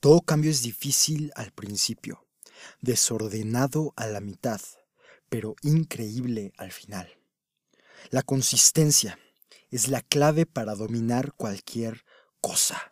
Todo cambio es difícil al principio, desordenado a la mitad, pero increíble al final. La consistencia es la clave para dominar cualquier cosa.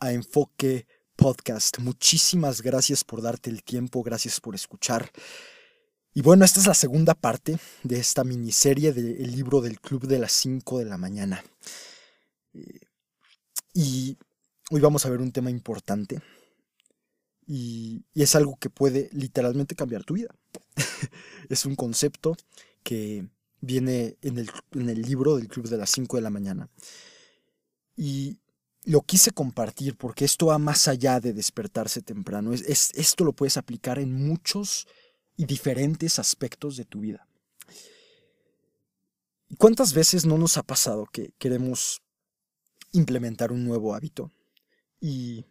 A Enfoque Podcast. Muchísimas gracias por darte el tiempo, gracias por escuchar. Y bueno, esta es la segunda parte de esta miniserie del libro del Club de las 5 de la mañana. Eh, y hoy vamos a ver un tema importante. Y, es algo que puede literalmente cambiar tu vida. es un concepto que viene en el, en el libro del Club de las 5 de la mañana. Y lo quise compartir porque esto va más allá de despertarse temprano. Es, esto lo puedes aplicar en muchos y diferentes aspectos de tu vida. ¿Cuántas veces no nos ha pasado que queremos implementar un nuevo hábito y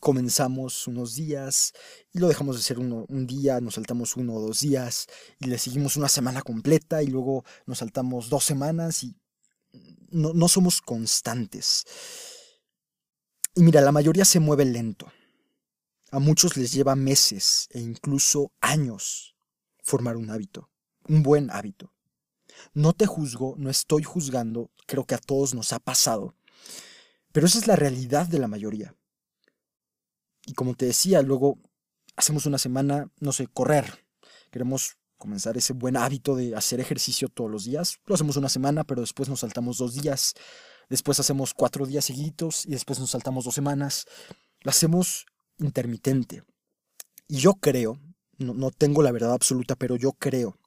comenzamos unos días y lo dejamos de hacer un día, nos saltamos uno o dos días y le seguimos una semana completa y luego nos saltamos dos semanas y no, no somos constantes. Y mira, la mayoría se mueve lento. A muchos les lleva meses e incluso años formar un hábito, un buen hábito. No te juzgo, no estoy juzgando, creo que a todos nos ha pasado. Pero esa es la realidad de la mayoría. Y como te decía, luego hacemos una semana, no sé, correr. Queremos comenzar ese buen hábito de hacer ejercicio todos los días. Lo hacemos una semana, pero después nos saltamos dos días después hacemos cuatro días seguidos y después nos saltamos dos semanas. Lo hacemos intermitente. Y yo creo, no, no tengo la verdad absoluta, pero yo creo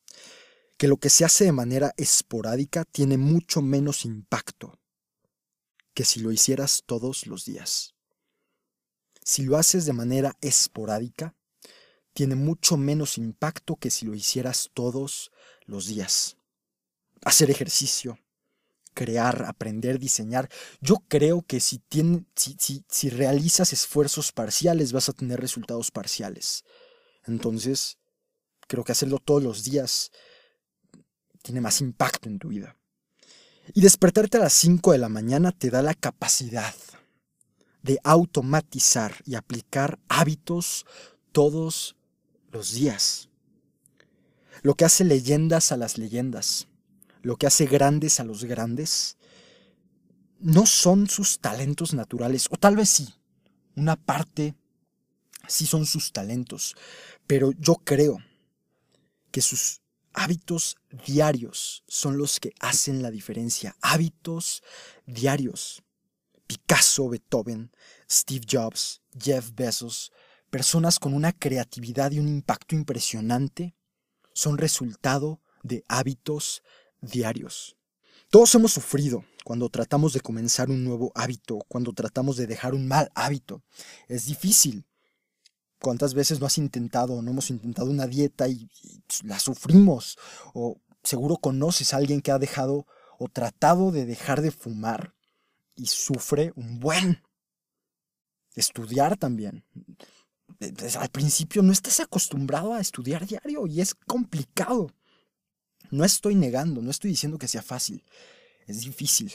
que lo que se hace de manera esporádica tiene mucho menos impacto que si lo hicieras todos los días. Si lo haces de manera esporádica, tiene mucho menos impacto que si lo hicieras todos los días. Hacer ejercicio, crear, aprender, diseñar. Yo creo que si, si, si, realizas esfuerzos parciales vas a tener resultados parciales. Entonces, creo que hacerlo todos los días tiene más impacto en tu vida. Y despertarte a las 5 de la mañana te da la capacidad de automatizar y aplicar hábitos todos los días. Lo que hace leyendas a las leyendas lo que hace grandes a los grandes, no son sus talentos naturales, o tal vez sí, una parte sí son sus talentos, pero yo creo que sus hábitos diarios son los que hacen la diferencia. Hábitos diarios. Picasso, Beethoven, Steve Jobs, Jeff Bezos, personas con una creatividad y un impacto impresionante, son resultado de hábitos diarios. Todos hemos sufrido cuando tratamos de comenzar un nuevo hábito, cuando tratamos de dejar un mal hábito. Es difícil. ¿Cuántas veces no has intentado, no hemos intentado una dieta y, la sufrimos? O seguro conoces a alguien que ha dejado o tratado de dejar de fumar y sufre un buen. Estudiar también. Al principio no estás acostumbrado a estudiar diario y es complicado. No estoy negando, no estoy diciendo que sea fácil. Es difícil.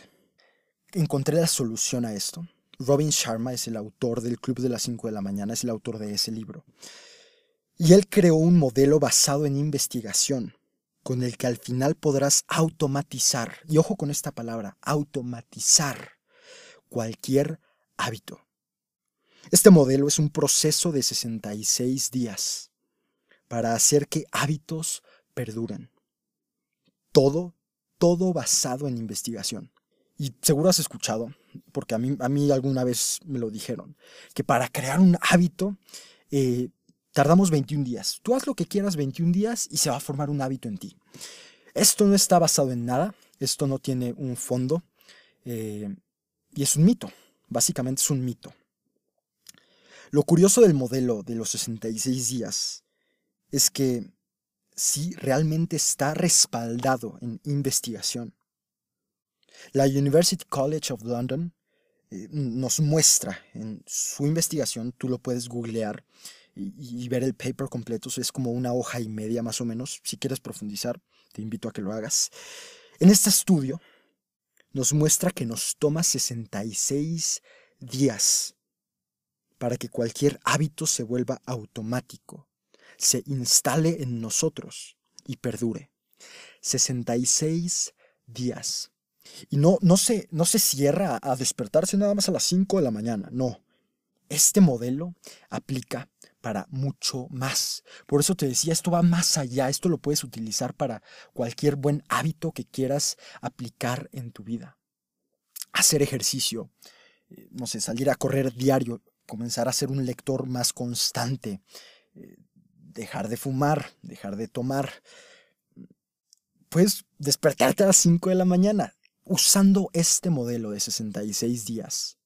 Encontré la solución a esto. Robin Sharma es el autor del Club de las 5 de la mañana, es el autor de ese libro. Y él creó un modelo basado en investigación, con el que al final podrás automatizar, y ojo con esta palabra, automatizar cualquier hábito. Este modelo es un proceso de 66 días para hacer que hábitos perduren todo, todo basado en investigación. Y seguro has escuchado, porque a mí, a mí alguna vez me lo dijeron, que para crear un hábito eh, Tardamos 21 días. Tú haz lo que quieras 21 días y se va a formar un hábito en ti. Esto no está basado en nada, esto no tiene un fondo eh, y es un mito. Básicamente es un mito. Lo curioso del modelo de los 66 días es que sí realmente está respaldado en investigación. La University College of London eh, nos muestra en su investigación, tú lo puedes googlear y, ver el paper completo, es como una hoja y media más o menos, si quieres profundizar, te invito a que lo hagas. En este estudio nos muestra que nos toma 66 días para que cualquier hábito se vuelva automático, se instale en nosotros y perdure. 66 días. Y no, no, se, no se cierra a despertarse nada más a las 5 de la mañana, no. Este modelo aplica para mucho más. Por eso te decía, esto va más allá, esto lo puedes utilizar para cualquier buen hábito que quieras aplicar en tu vida. Hacer ejercicio, eh, no sé, salir a correr diario, comenzar a ser un lector más constante, eh, dejar de fumar, dejar de tomar. Puedes despertarte a las 5 de la mañana usando este modelo de 66 días.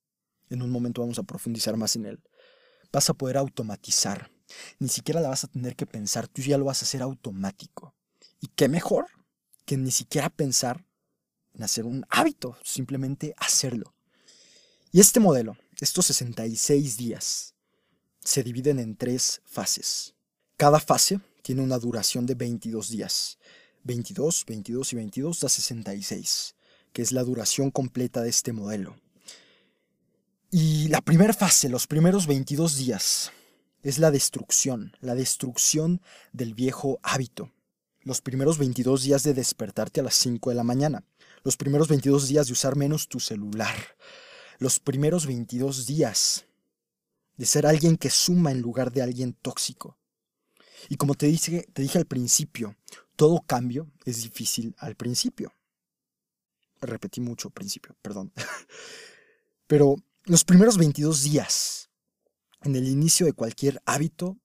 En un momento vamos a profundizar más en él. Vas a poder automatizar. Ni siquiera la vas a tener que pensar, tú ya lo vas a hacer automático. ¿Y qué mejor que ni siquiera pensar en hacer un hábito, simplemente hacerlo? Y este modelo, estos 66 días, se dividen en tres fases. Cada fase tiene una duración de 22 días. 22, 22 y 22 da 66, que es la duración completa de este modelo. Y la primera fase, los primeros 22 días, es la destrucción, la destrucción del viejo hábito. Los primeros 22 días de despertarte a las 5 de la mañana. Los primeros 22 días de usar menos tu celular. Los primeros 22 días de ser alguien que suma en lugar de alguien tóxico. Y como te dije, te dije al principio, todo cambio es difícil al principio. Repetí mucho principio, perdón. Pero los primeros 22 días en el inicio de cualquier hábito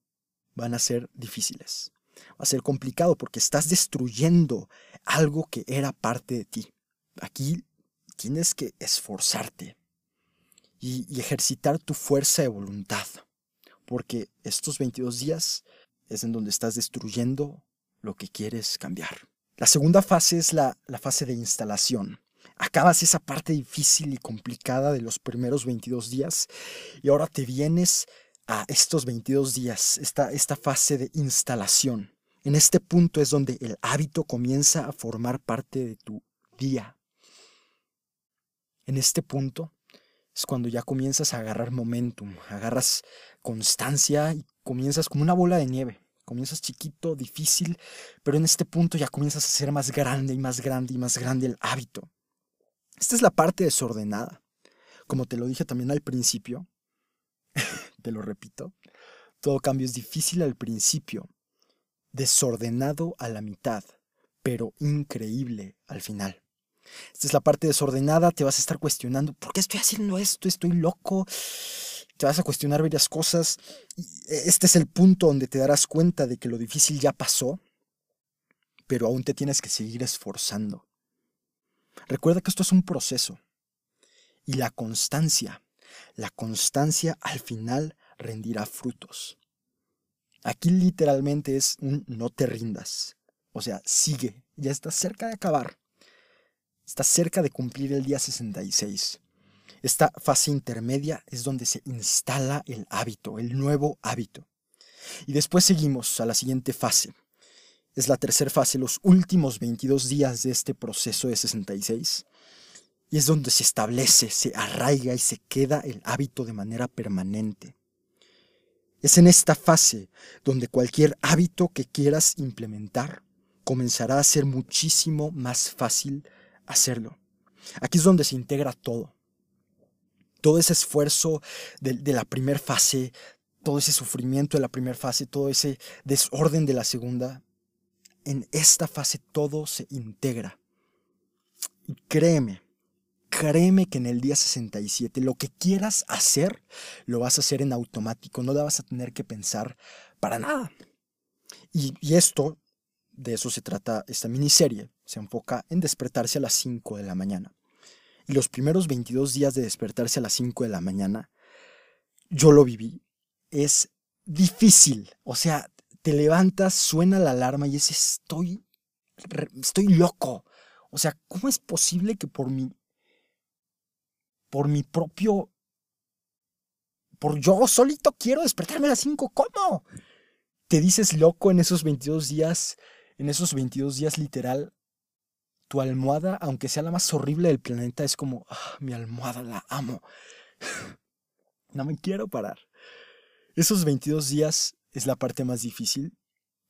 van a ser difíciles. Va a ser complicado porque estás destruyendo algo que era parte de ti. Aquí tienes que esforzarte y, y, ejercitar tu fuerza de voluntad. Porque estos 22 días es en donde estás destruyendo lo que quieres cambiar. La segunda fase es la, la fase de instalación acabas esa parte difícil y complicada de los primeros 22 días y ahora te vienes a estos 22 días, esta, esta fase de instalación. En este punto es donde el hábito comienza a formar parte de tu día. En este punto es cuando ya comienzas a agarrar momentum, agarras constancia y comienzas como una bola de nieve. Comienzas chiquito, difícil, pero en este punto ya comienzas a ser más grande y más grande y más grande el hábito. Esta es la parte desordenada. Como te lo dije también al principio, te lo repito, todo cambio es difícil al principio, desordenado a la mitad, pero increíble al final. Esta es la parte desordenada, te vas a estar cuestionando, ¿por qué estoy haciendo esto? ¿Estoy loco? Te vas a cuestionar varias cosas. Este es el punto donde te darás cuenta de que lo difícil ya pasó, pero aún te tienes que seguir esforzando. Recuerda que esto es un proceso. Y la constancia, la constancia al final rendirá frutos. Aquí literalmente es un no te rindas. O sea, sigue, ya estás cerca de acabar. Estás cerca de cumplir el día 66. Esta fase intermedia es donde se instala el hábito, el nuevo hábito. Y después seguimos a la siguiente fase, es la tercera fase, los últimos 22 días de este proceso de 66. Y es donde se establece, se arraiga y se queda el hábito de manera permanente. Es en esta fase donde cualquier hábito que quieras implementar comenzará a ser muchísimo más fácil hacerlo. Aquí es donde se integra todo. Todo ese esfuerzo de, la primera fase, todo ese sufrimiento de la primera fase, todo ese desorden de la segunda, en esta fase todo se integra. Y créeme, créeme que en el día 67 lo que quieras hacer, lo vas a hacer en automático, no la vas a tener que pensar para nada. Y, y esto, de eso se trata esta miniserie, se enfoca en despertarse a las 5 de la mañana. Y los primeros 22 días de despertarse a las 5 de la mañana, yo lo viví, es difícil. O sea, te levantas, suena la alarma y es estoy, estoy loco. O sea, ¿cómo es posible que por mi, por mi propio, por yo solito quiero despertarme a las 5? ¿Cómo? Te dices loco en esos 22 días, en esos 22 días literal, tu almohada, aunque sea la más horrible del planeta, es como, ah, mi almohada la amo. no me quiero parar. Esos 22 días es la parte más difícil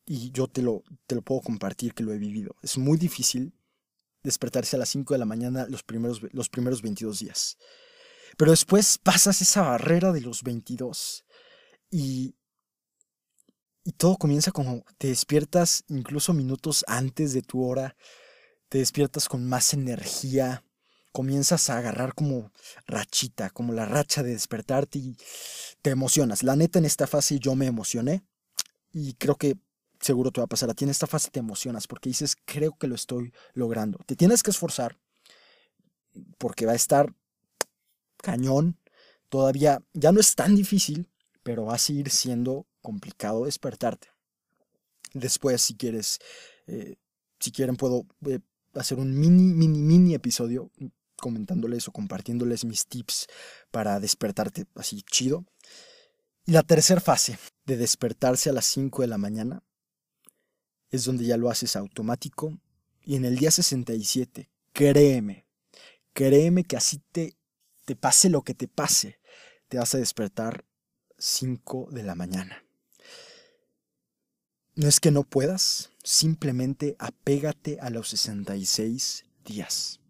y yo te lo, te lo puedo compartir que lo he vivido. Es muy difícil despertarse a las 5 de la mañana los primeros, los primeros 22 días. Pero después pasas esa barrera de los 22 y, y todo comienza como te despiertas incluso minutos antes de tu hora te despiertas con más energía, comienzas a agarrar como rachita, como la racha de despertarte y te emocionas. La neta en esta fase yo me emocioné y creo que seguro te va a pasar a ti. En esta fase te emocionas porque dices, creo que lo estoy logrando. Te tienes que esforzar porque va a estar cañón. Todavía ya no es tan difícil, pero va a seguir siendo complicado despertarte. Después, si quieres, eh, si quieren, puedo eh, hacer un mini, mini, mini episodio comentándoles o compartiéndoles mis tips para despertarte así chido. Y la tercera fase de despertarse a las 5 de la mañana es donde ya lo haces automático y en el día 67, créeme, créeme que así te, te pase lo que te pase, te vas a despertar 5 de la mañana. No es que no puedas, simplemente apégate a los 66 días.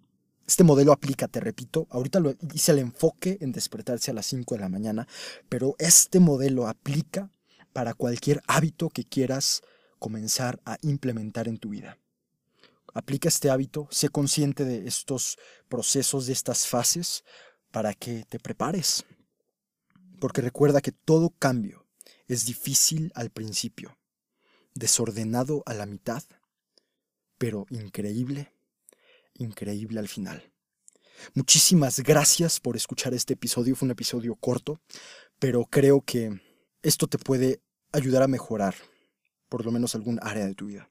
Este modelo aplica, te repito, ahorita lo hice el enfoque en despertarse a las 5 de la mañana, pero este modelo aplica para cualquier hábito que quieras comenzar a implementar en tu vida. Aplica este hábito, sé consciente de estos procesos, de estas fases, para que te prepares. Porque recuerda que todo cambio es difícil al principio desordenado a la mitad, pero increíble, increíble al final. Muchísimas gracias por escuchar este episodio. Fue un episodio corto, pero creo que esto te puede ayudar a mejorar por lo menos algún área de tu vida.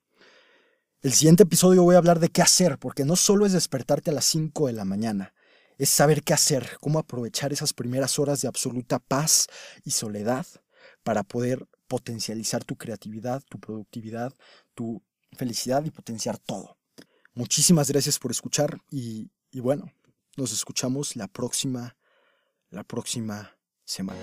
El siguiente episodio voy a hablar de qué hacer, porque no solo es despertarte a las 5 de la mañana, es saber qué hacer, cómo aprovechar esas primeras horas de absoluta paz y soledad para poder potencializar tu creatividad, tu productividad, tu felicidad y potenciar todo. Muchísimas gracias por escuchar y, bueno, nos escuchamos la próxima, la próxima semana.